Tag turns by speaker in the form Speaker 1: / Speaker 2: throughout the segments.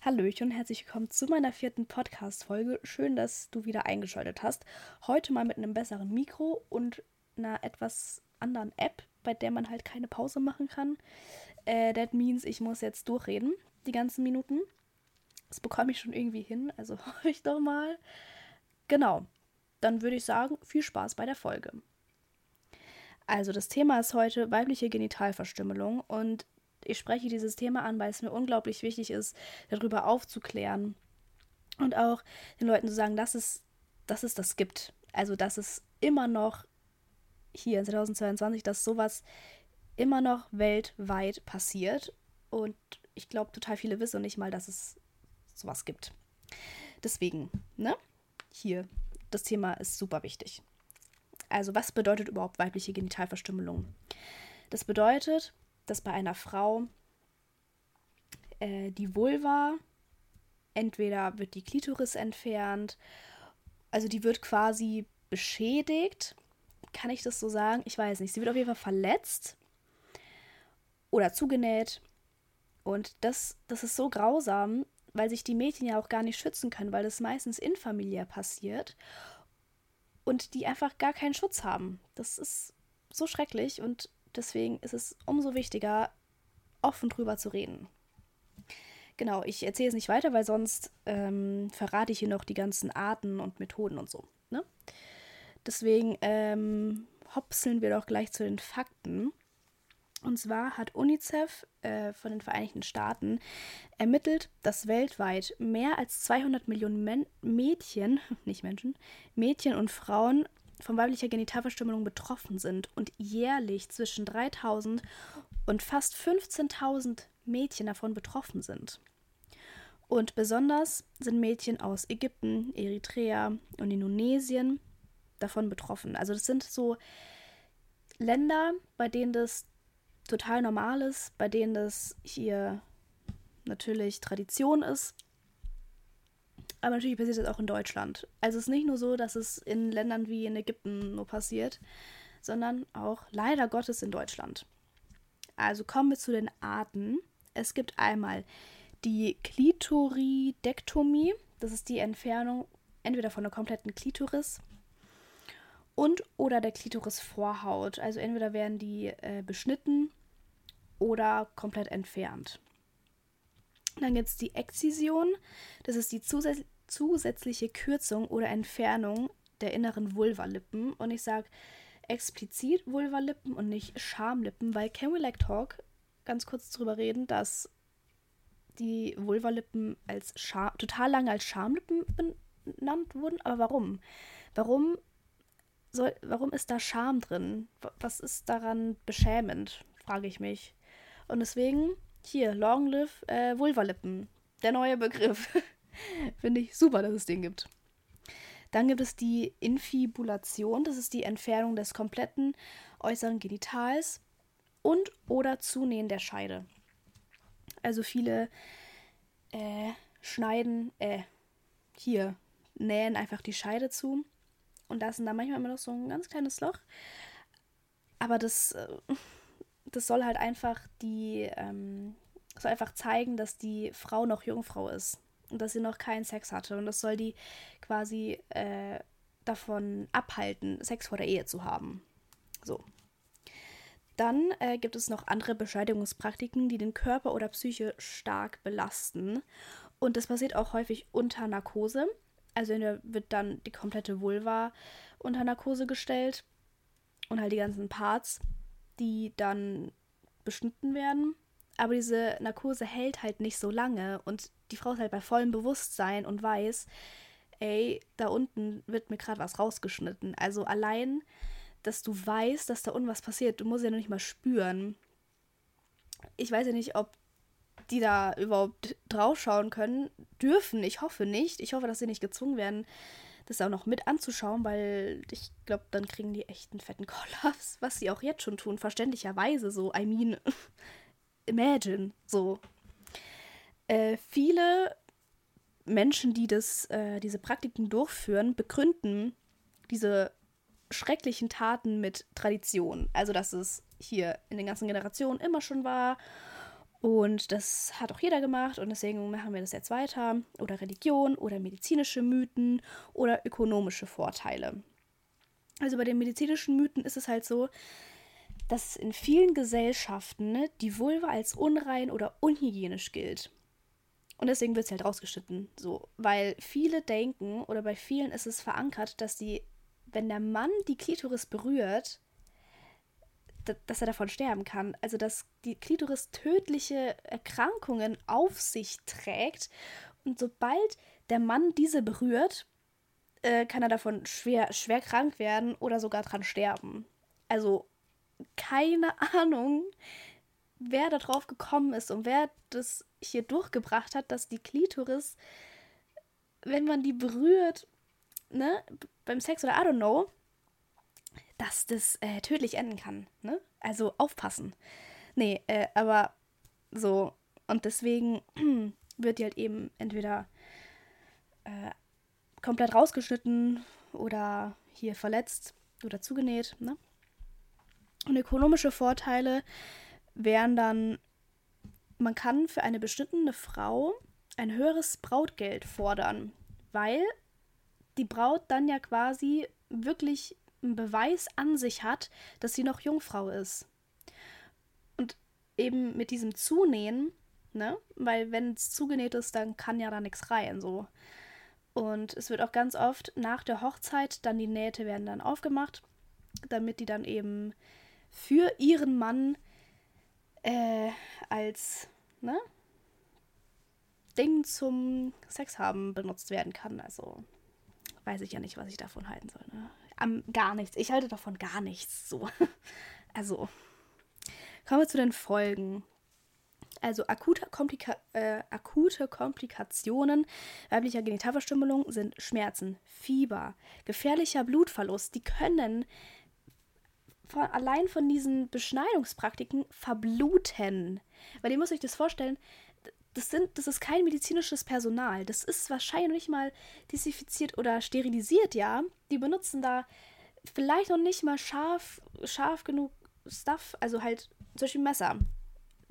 Speaker 1: Hallöchen und herzlich willkommen zu meiner vierten Podcast-Folge. Schön, dass du wieder eingeschaltet hast. Heute mal mit einem besseren Mikro und einer etwas anderen App, bei der man halt keine Pause machen kann. Äh, that means, ich muss jetzt durchreden, die ganzen Minuten. Das bekomme ich schon irgendwie hin, also hoffe ich doch mal. Genau, dann würde ich sagen, viel Spaß bei der Folge. Also, das Thema ist heute weibliche Genitalverstümmelung und ich spreche dieses Thema an, weil es mir unglaublich wichtig ist, darüber aufzuklären und auch den Leuten zu sagen, dass es, dass es das gibt. Also, dass es immer noch hier in 2022, dass sowas immer noch weltweit passiert. Und ich glaube, total viele wissen nicht mal, dass es sowas gibt. Deswegen, ne? Hier, das Thema ist super wichtig. Also, was bedeutet überhaupt weibliche Genitalverstümmelung? Das bedeutet, dass bei einer Frau äh, die Vulva, entweder wird die Klitoris entfernt, also die wird quasi beschädigt. Kann ich das so sagen? Ich weiß nicht. Sie wird auf jeden Fall verletzt oder zugenäht. Und das, das ist so grausam, weil sich die Mädchen ja auch gar nicht schützen können, weil das meistens infamiliär passiert und die einfach gar keinen Schutz haben. Das ist so schrecklich und Deswegen ist es umso wichtiger, offen drüber zu reden. Genau, ich erzähle es nicht weiter, weil sonst ähm, verrate ich hier noch die ganzen Arten und Methoden und so. Ne? Deswegen ähm, hopseln wir doch gleich zu den Fakten. Und zwar hat UNICEF äh, von den Vereinigten Staaten ermittelt, dass weltweit mehr als 200 Millionen Men Mädchen, nicht Menschen, Mädchen und Frauen von weiblicher Genitalverstümmelung betroffen sind und jährlich zwischen 3000 und fast 15.000 Mädchen davon betroffen sind. Und besonders sind Mädchen aus Ägypten, Eritrea und Indonesien davon betroffen. Also das sind so Länder, bei denen das total normal ist, bei denen das hier natürlich Tradition ist, aber natürlich passiert das auch in Deutschland. Also es ist nicht nur so, dass es in Ländern wie in Ägypten nur passiert, sondern auch leider Gottes in Deutschland. Also kommen wir zu den Arten. Es gibt einmal die Klitoridektomie. Das ist die Entfernung entweder von der kompletten Klitoris und oder der Klitorisvorhaut. Also entweder werden die äh, beschnitten oder komplett entfernt. Dann gibt es die Exzision. Das ist die zusätzliche zusätzliche Kürzung oder Entfernung der inneren Vulvalippen. Und ich sage explizit Vulvalippen und nicht Schamlippen, weil Can We Like Talk ganz kurz darüber reden, dass die Vulvalippen als Scham total lange als Schamlippen benannt wurden. Aber warum? Warum soll, warum ist da Scham drin? Was ist daran beschämend, frage ich mich. Und deswegen hier, Long Live äh, Vulvalippen. Der neue Begriff. Finde ich super, dass es den gibt. Dann gibt es die Infibulation, das ist die Entfernung des kompletten äußeren Genitals und oder Zunähen der Scheide. Also viele äh, schneiden, äh, hier, nähen einfach die Scheide zu und lassen da manchmal immer noch so ein ganz kleines Loch. Aber das, äh, das soll halt einfach die, ähm, soll einfach zeigen, dass die Frau noch Jungfrau ist und dass sie noch keinen Sex hatte. Und das soll die quasi äh, davon abhalten, Sex vor der Ehe zu haben. So. Dann äh, gibt es noch andere Bescheidigungspraktiken, die den Körper oder Psyche stark belasten. Und das passiert auch häufig unter Narkose. Also der wird dann die komplette Vulva unter Narkose gestellt und halt die ganzen Parts, die dann beschnitten werden. Aber diese Narkose hält halt nicht so lange und die Frau ist halt bei vollem Bewusstsein und weiß, ey, da unten wird mir gerade was rausgeschnitten. Also allein, dass du weißt, dass da unten was passiert, du musst ja noch nicht mal spüren. Ich weiß ja nicht, ob die da überhaupt draufschauen können, dürfen. Ich hoffe nicht. Ich hoffe, dass sie nicht gezwungen werden, das auch noch mit anzuschauen, weil ich glaube, dann kriegen die echt einen fetten Kollaps, was sie auch jetzt schon tun, verständlicherweise so. I mean, imagine, so. Äh, viele Menschen, die das, äh, diese Praktiken durchführen, begründen diese schrecklichen Taten mit Tradition. Also, dass es hier in den ganzen Generationen immer schon war Und das hat auch jeder gemacht und deswegen machen wir das jetzt weiter. Oder Religion oder medizinische Mythen oder ökonomische Vorteile. Also bei den medizinischen Mythen ist es halt so, dass in vielen Gesellschaften ne, die Vulva als unrein oder unhygienisch gilt. Und deswegen wird sie halt rausgeschnitten. So, weil viele denken, oder bei vielen ist es verankert, dass die, wenn der Mann die Klitoris berührt, dass er davon sterben kann. Also dass die Klitoris tödliche Erkrankungen auf sich trägt. Und sobald der Mann diese berührt, äh, kann er davon schwer, schwer krank werden oder sogar dran sterben. Also keine Ahnung, wer da drauf gekommen ist und wer das hier durchgebracht hat, dass die Klitoris, wenn man die berührt, ne, beim Sex oder I don't know, dass das äh, tödlich enden kann. Ne? Also aufpassen. Nee, äh, aber so. Und deswegen wird die halt eben entweder äh, komplett rausgeschnitten oder hier verletzt oder zugenäht. Ne? Und ökonomische Vorteile wären dann, man kann für eine beschnittene Frau ein höheres Brautgeld fordern, weil die Braut dann ja quasi wirklich Beweis an sich hat, dass sie noch Jungfrau ist. Und eben mit diesem Zunähen, ne? Weil wenn es zugenäht ist, dann kann ja da nichts rein, so. Und es wird auch ganz oft nach der Hochzeit dann die Nähte werden dann aufgemacht, damit die dann eben für ihren Mann äh, als ne, Ding zum Sex haben benutzt werden kann. Also weiß ich ja nicht, was ich davon halten soll. Ne? Am, gar nichts. Ich halte davon gar nichts. So. Also kommen wir zu den Folgen. Also akute, Komplika äh, akute Komplikationen weiblicher Genitalverstümmelung sind Schmerzen, Fieber, gefährlicher Blutverlust. Die können von, allein von diesen Beschneidungspraktiken verbluten. Weil ihr müsst euch das vorstellen, das, sind, das ist kein medizinisches Personal. Das ist wahrscheinlich mal desinfiziert oder sterilisiert, ja. Die benutzen da vielleicht noch nicht mal scharf, scharf genug Stuff, also halt zum Beispiel Messer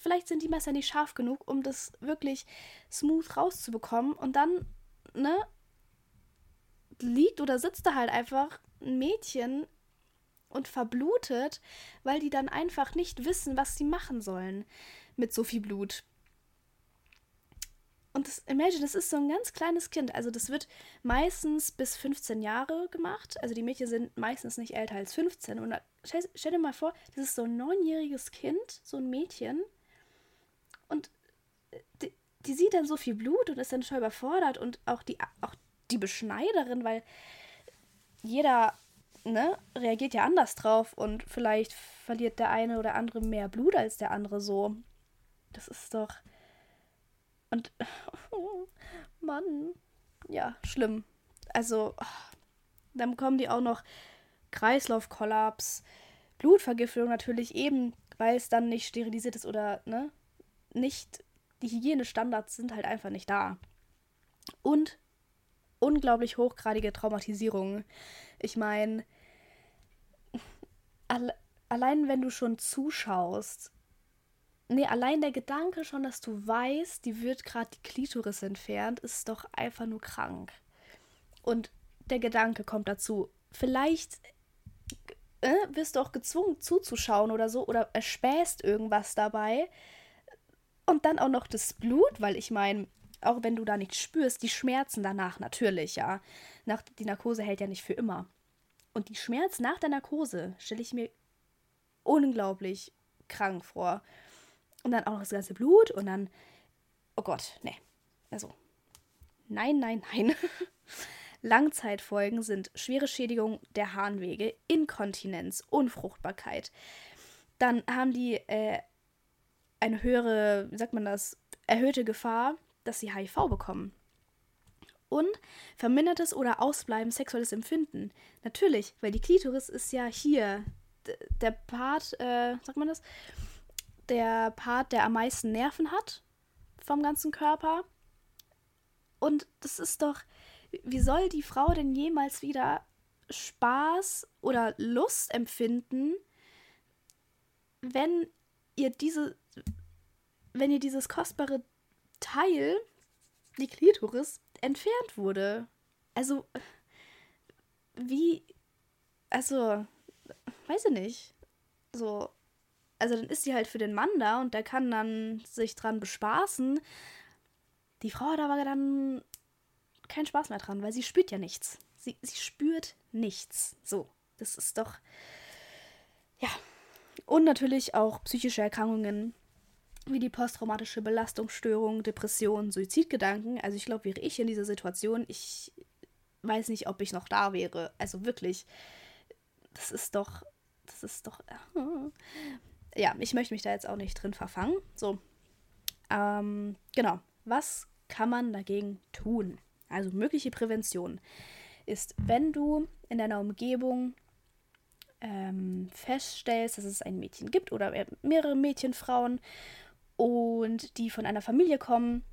Speaker 1: vielleicht sind die Messer nicht scharf genug, um das wirklich smooth rauszubekommen. Und dann, ne, liegt oder sitzt da halt einfach ein Mädchen und verblutet, weil die dann einfach nicht wissen, was sie machen sollen mit so viel Blut. Und das, imagine, das ist so ein ganz kleines Kind. Also das wird meistens bis 15 Jahre gemacht. Also die Mädchen sind meistens nicht älter als 15. Und stell, stell dir mal vor, das ist so ein neunjähriges Kind, so ein Mädchen. Und die, die, sieht dann so viel Blut und ist dann schon überfordert. Und auch die, auch die Beschneiderin, weil jeder ne, reagiert ja anders drauf und vielleicht verliert der eine oder andere mehr Blut als der andere so. Das ist doch. Und. Oh, Mann. Ja, schlimm. Also, dann bekommen die auch noch Kreislaufkollaps, Blutvergiftung natürlich eben, weil es dann nicht sterilisiert ist oder, ne, nicht, die Hygienestandards sind halt einfach nicht da. Und unglaublich hochgradige Traumatisierung. Ich meine, alle, allein wenn du schon zuschaust, nee, allein der Gedanke schon, dass du weißt, die wird gerade die Klitoris entfernt, ist doch einfach nur krank. Und der Gedanke kommt dazu. Vielleicht äh, wirst du auch gezwungen zuzuschauen oder so oder erspähst irgendwas dabei, und dann auch noch das Blut, weil ich meine, auch wenn du da nichts spürst, die Schmerzen danach natürlich, ja. Nach, die Narkose hält ja nicht für immer. Und die Schmerzen nach der Narkose stelle ich mir unglaublich krank vor. Und dann auch noch das ganze Blut und dann, oh Gott, nee. Also, nein, nein, nein. Langzeitfolgen sind schwere Schädigung der Harnwege, Inkontinenz, Unfruchtbarkeit. Dann haben die äh, eine höhere, wie sagt man das, erhöhte Gefahr, dass sie HIV bekommen. Und vermindertes oder Ausbleiben sexuelles Empfinden. Natürlich, weil die Klitoris ist ja hier der Part, äh, sagt man das, der Part, der am meisten Nerven hat vom ganzen Körper. Und das ist doch, wie soll die Frau denn jemals wieder Spaß oder Lust empfinden, wenn ihr diese wenn ihr dieses kostbare Teil, die Klitoris, entfernt wurde. Also, wie, also, weiß ich nicht. So, also dann ist sie halt für den Mann da und der kann dann sich dran bespaßen. Die Frau hat aber dann keinen Spaß mehr dran, weil sie spürt ja nichts. Sie, sie spürt nichts. So, das ist doch. Ja. Und natürlich auch psychische Erkrankungen wie die posttraumatische Belastungsstörung, Depression, Suizidgedanken. Also ich glaube, wäre ich in dieser Situation, ich weiß nicht, ob ich noch da wäre. Also wirklich, das ist doch, das ist doch, ja, ich möchte mich da jetzt auch nicht drin verfangen. So, ähm, genau. Was kann man dagegen tun? Also mögliche Prävention ist, wenn du in deiner Umgebung ähm, feststellst, dass es ein Mädchen gibt oder mehrere Mädchen, Frauen und die von einer Familie kommen,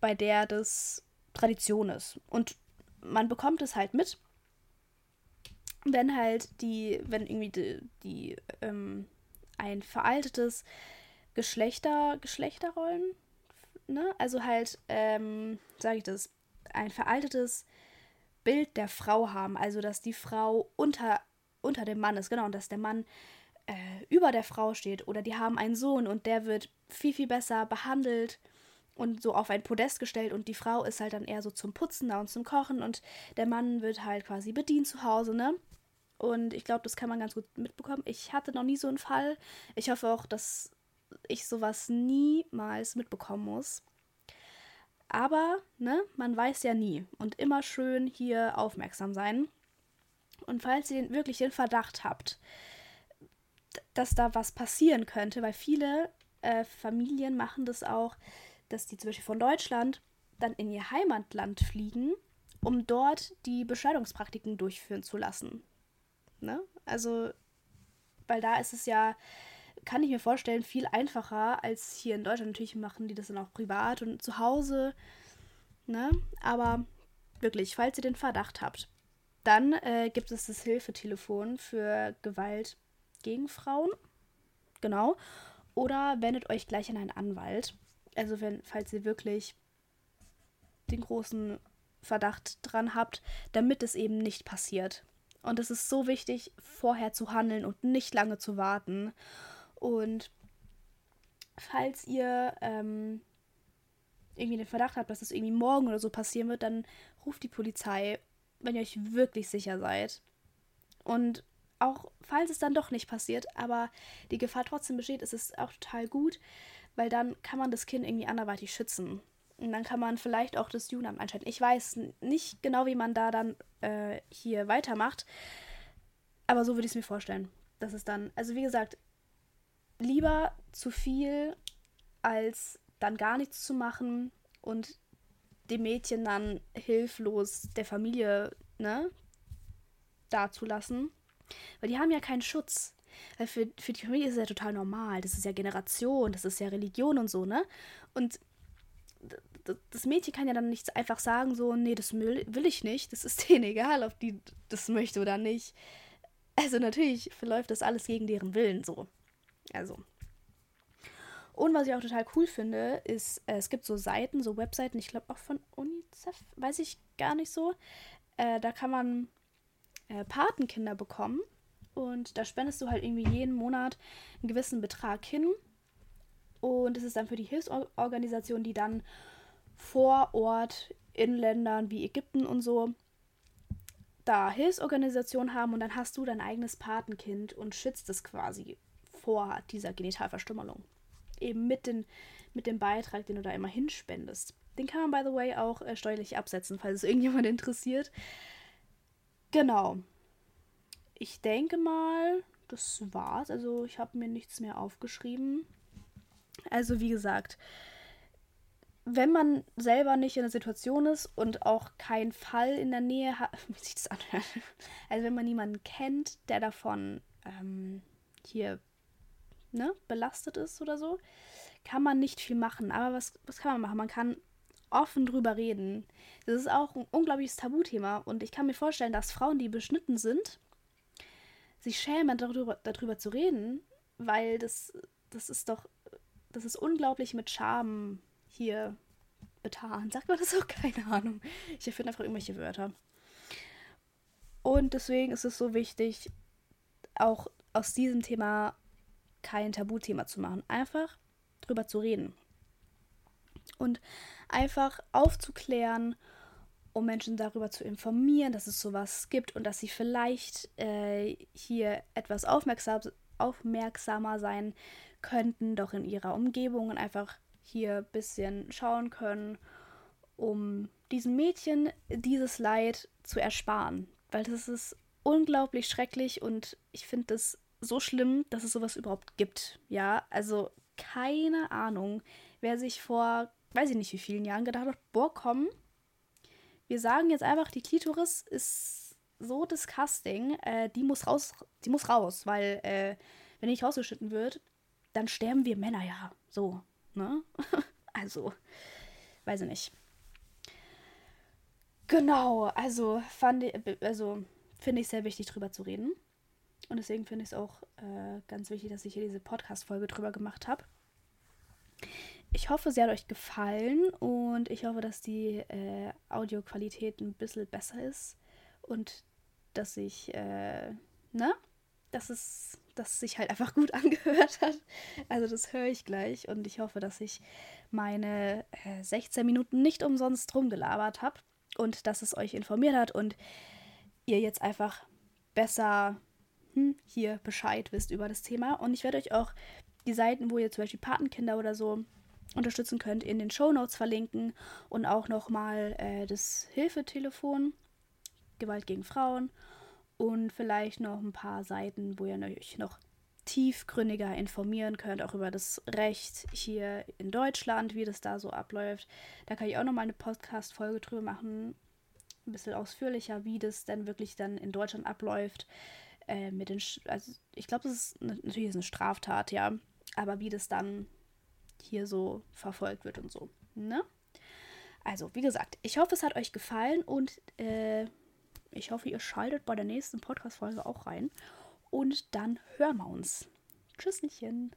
Speaker 1: bei der das Tradition ist. Und man bekommt es halt mit, wenn halt die, wenn irgendwie die, die ähm, ein veraltetes Geschlechter, Geschlechterrollen, ne? Also halt, ähm, sage ich das, ein veraltetes Bild der Frau haben, also dass die Frau unter, unter dem Mann ist, genau, und dass der Mann äh, über der Frau steht oder die haben einen Sohn und der wird viel, viel besser behandelt und so auf ein Podest gestellt und die Frau ist halt dann eher so zum Putzen da und zum Kochen und der Mann wird halt quasi bedient zu Hause, ne? Und ich glaube, das kann man ganz gut mitbekommen. Ich hatte noch nie so einen Fall. Ich hoffe auch, dass ich sowas niemals mitbekommen muss. Aber, ne, man weiß ja nie. Und immer schön hier aufmerksam sein. Und falls ihr wirklich den Verdacht habt, dass da was passieren könnte, weil viele äh, Familien machen das auch, dass die zum Beispiel von Deutschland dann in ihr Heimatland fliegen, um dort die Bescheidungspraktiken durchführen zu lassen. Ne? Also, weil da ist es ja, kann ich mir vorstellen, viel einfacher als hier in Deutschland. Natürlich machen die das dann auch privat und zu Hause. Ne? Aber wirklich, falls ihr den Verdacht habt, dann äh, gibt es das Hilfetelefon für Gewalt gegen Frauen. Genau. Oder wendet euch gleich an einen Anwalt. Also wenn, falls ihr wirklich den großen Verdacht dran habt, damit es eben nicht passiert. Und es ist so wichtig, vorher zu handeln und nicht lange zu warten. Und falls ihr ähm, irgendwie den Verdacht habt, dass das irgendwie morgen oder so passieren wird, dann ruft die Polizei, wenn ihr euch wirklich sicher seid. Und auch falls es dann doch nicht passiert, aber die Gefahr trotzdem besteht, ist es auch total gut, weil dann kann man das Kind irgendwie anderweitig schützen. Und dann kann man vielleicht auch das Jugendamt einschalten. Ich weiß nicht genau, wie man da dann äh, hier weitermacht, aber so würde ich es mir vorstellen. Das ist dann, also wie gesagt, lieber zu viel, als dann gar nichts zu machen und dem Mädchen dann hilflos der Familie, ne, dazulassen. Weil die haben ja keinen Schutz. Weil für, für die Familie ist es ja total normal. Das ist ja Generation, das ist ja Religion und so, ne? Und das Mädchen kann ja dann nicht einfach sagen, so, nee, das will, ich nicht. Das ist denen egal, ob die das möchte oder nicht. Also natürlich verläuft das alles gegen deren Willen so. Also. Und was ich auch total cool finde, ist, äh, es gibt so Seiten, so Webseiten, ich glaube auch von UNICEF, weiß ich gar nicht so. Äh, da kann man äh, Patenkinder bekommen. Und da spendest du halt irgendwie jeden Monat einen gewissen Betrag hin. Und es ist dann für die Hilfsorganisation, die dann vor Ort in Ländern wie Ägypten und so da Hilfsorganisationen haben und dann hast du dein eigenes Patenkind und schützt es quasi vor dieser Genitalverstümmelung. Eben mit, den, mit dem Beitrag, den du da immer hinspendest. Den kann man, by the way, auch äh, steuerlich absetzen, falls es irgendjemand interessiert. Genau. Ich denke mal, das war's. Also ich habe mir nichts mehr aufgeschrieben. Also wie gesagt, wenn man selber nicht in der Situation ist und auch keinen Fall in der Nähe hat, wie sich das anhört, also wenn man niemanden kennt, der davon ähm, hier ne, belastet ist oder so, kann man nicht viel machen. Aber was, was kann man machen? Man kann offen drüber reden. Das ist auch ein unglaubliches Tabuthema und ich kann mir vorstellen, dass Frauen, die beschnitten sind, sich schämen, darüber, darüber zu reden, weil das, das ist doch, das ist unglaublich mit Charme hier betan. Sagt man das auch? Keine Ahnung. Ich erfinde einfach irgendwelche Wörter. Und deswegen ist es so wichtig, auch aus diesem Thema kein Tabuthema zu machen. Einfach drüber zu reden. Und einfach aufzuklären, um Menschen darüber zu informieren, dass es sowas gibt und dass sie vielleicht äh, hier etwas aufmerksam, aufmerksamer sein könnten, doch in ihrer Umgebung und einfach hier ein bisschen schauen können, um diesen Mädchen dieses Leid zu ersparen. Weil das ist unglaublich schrecklich und ich finde es so schlimm, dass es sowas überhaupt gibt. Ja, also keine Ahnung, wer sich vor, weiß ich nicht wie vielen Jahren gedacht hat, boah, komm, wir sagen jetzt einfach, die Klitoris ist so disgusting, äh, die muss raus, die muss raus, weil äh, wenn nicht rausgeschnitten wird, dann sterben wir Männer ja. So, ne? also, weiß ich nicht. Genau, also fand also finde ich sehr wichtig, drüber zu reden. Und deswegen finde ich es auch äh, ganz wichtig, dass ich hier diese Podcast-Folge drüber gemacht habe. Ich hoffe, sie hat euch gefallen und ich hoffe, dass die äh, Audioqualität ein bisschen besser ist und dass ich, äh, ne, dass es, dass es sich halt einfach gut angehört hat. Also das höre ich gleich und ich hoffe, dass ich meine äh, 16 Minuten nicht umsonst rumgelabert habe und dass es euch informiert hat und ihr jetzt einfach besser hm, hier Bescheid wisst über das Thema. Und ich werde euch auch die Seiten, wo ihr zum Beispiel Patenkinder oder so unterstützen könnt, in den Show Notes verlinken und auch nochmal äh, das Hilfetelefon Gewalt gegen Frauen und vielleicht noch ein paar Seiten, wo ihr euch noch tiefgründiger informieren könnt, auch über das Recht hier in Deutschland, wie das da so abläuft. Da kann ich auch nochmal eine Podcast-Folge drüber machen, ein bisschen ausführlicher, wie das denn wirklich dann in Deutschland abläuft. Äh, mit den, Sch also ich glaube, das ist natürlich ist eine Straftat, ja, aber wie das dann hier so verfolgt wird und so. Ne? Also, wie gesagt, ich hoffe, es hat euch gefallen und äh, ich hoffe, ihr schaltet bei der nächsten Podcast-Folge auch rein. Und dann hören wir uns. Tschüsschen.